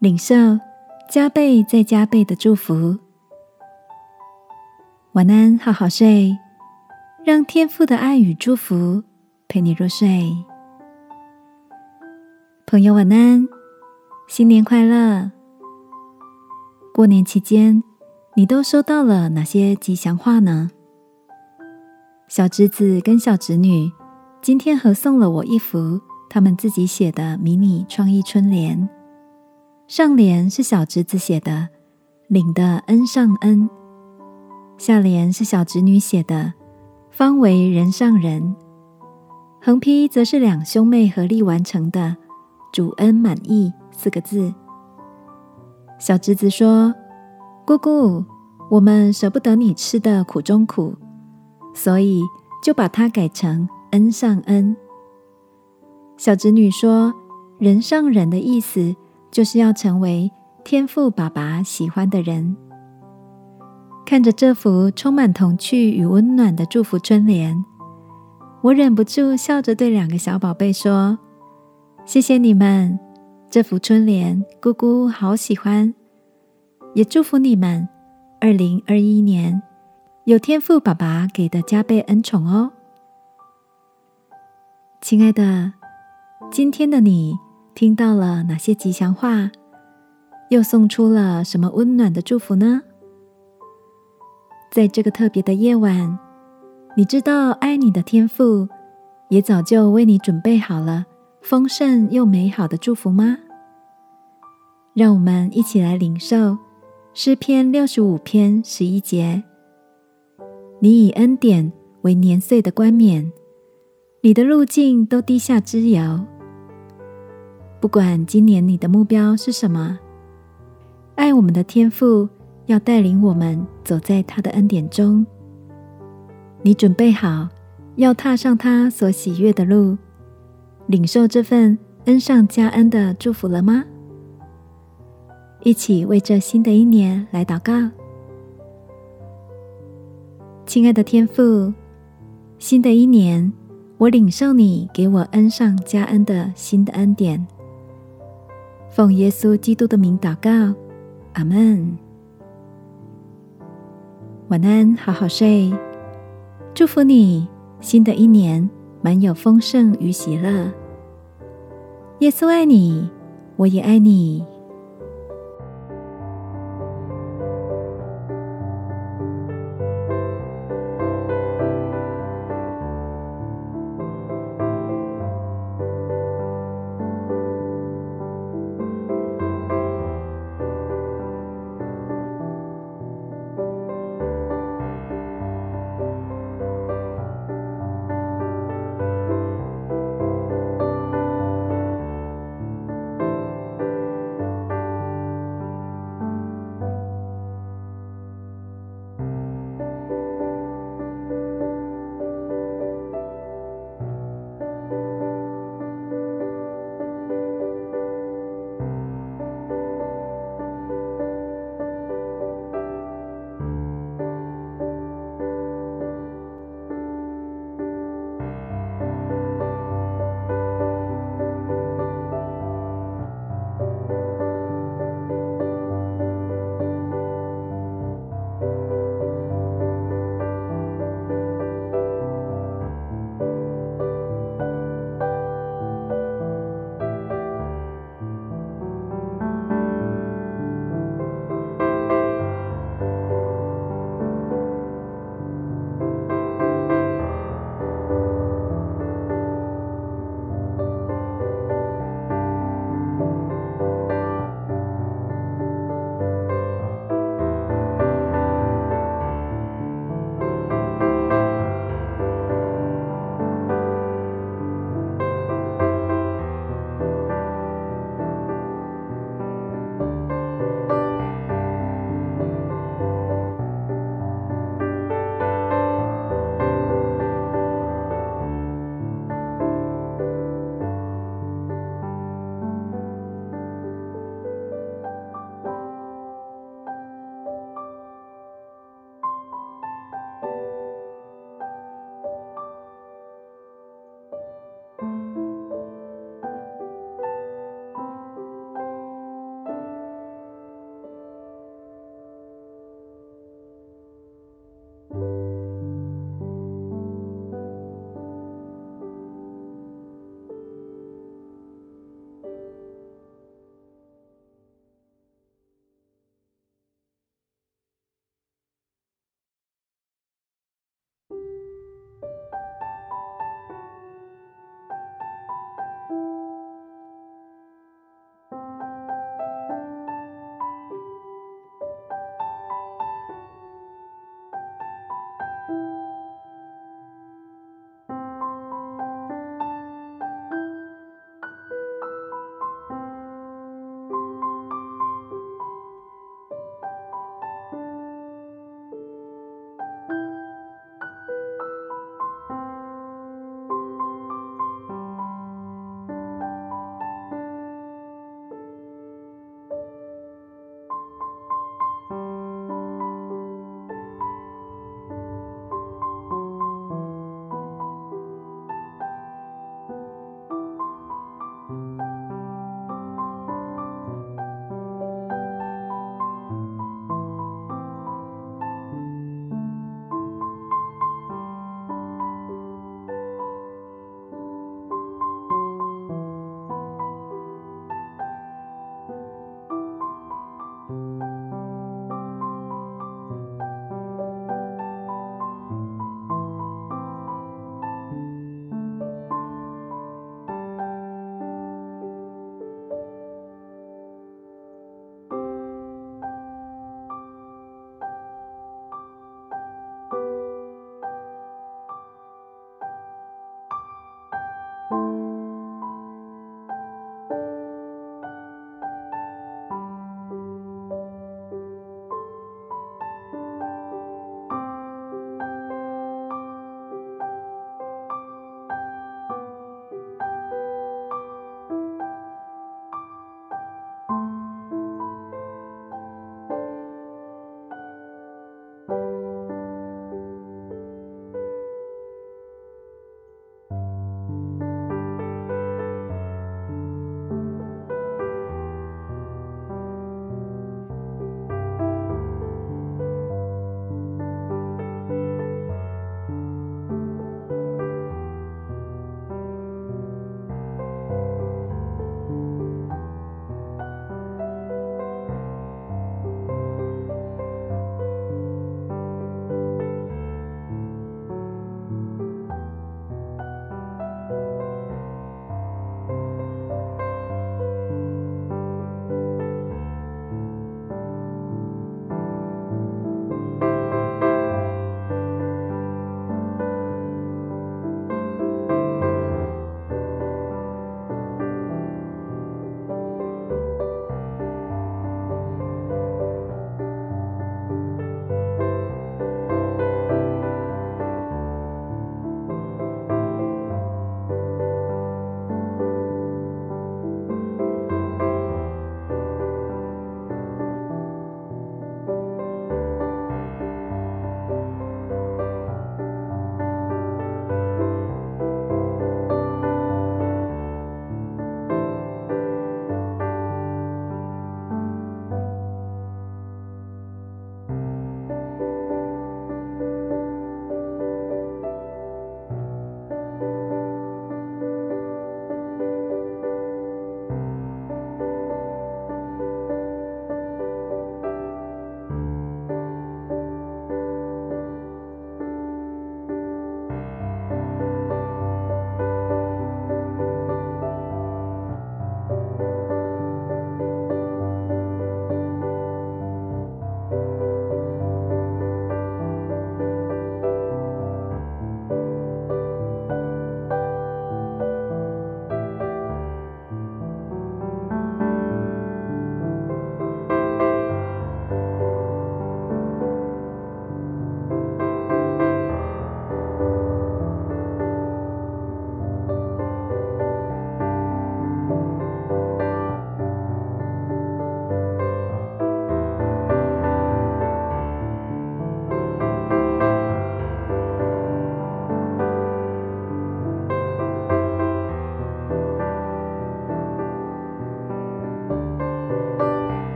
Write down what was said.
领受加倍再加倍的祝福。晚安，好好睡，让天父的爱与祝福陪你入睡。朋友，晚安，新年快乐！过年期间，你都收到了哪些吉祥话呢？小侄子跟小侄女今天合送了我一幅他们自己写的迷你创意春联，上联是小侄子写的“领的恩上恩”，下联是小侄女写的“方为人上人”，横批则是两兄妹合力完成的“主恩满意”四个字。小侄子说：“姑姑，我们舍不得你吃的苦中苦。”所以就把它改成恩上恩。小侄女说：“人上人的意思就是要成为天父爸爸喜欢的人。”看着这幅充满童趣与温暖的祝福春联，我忍不住笑着对两个小宝贝说：“谢谢你们，这幅春联姑姑好喜欢，也祝福你们二零二一年。”有天赋爸爸给的加倍恩宠哦，亲爱的，今天的你听到了哪些吉祥话？又送出了什么温暖的祝福呢？在这个特别的夜晚，你知道爱你的天赋也早就为你准备好了丰盛又美好的祝福吗？让我们一起来领受诗篇六十五篇十一节。你以恩典为年岁的冠冕，你的路径都低下之遥。不管今年你的目标是什么，爱我们的天父要带领我们走在他的恩典中。你准备好要踏上他所喜悦的路，领受这份恩上加恩的祝福了吗？一起为这新的一年来祷告。亲爱的天父，新的一年，我领受你给我恩上加恩的新的恩典。奉耶稣基督的名祷告，阿门。晚安，好好睡。祝福你，新的一年满有丰盛与喜乐。耶稣爱你，我也爱你。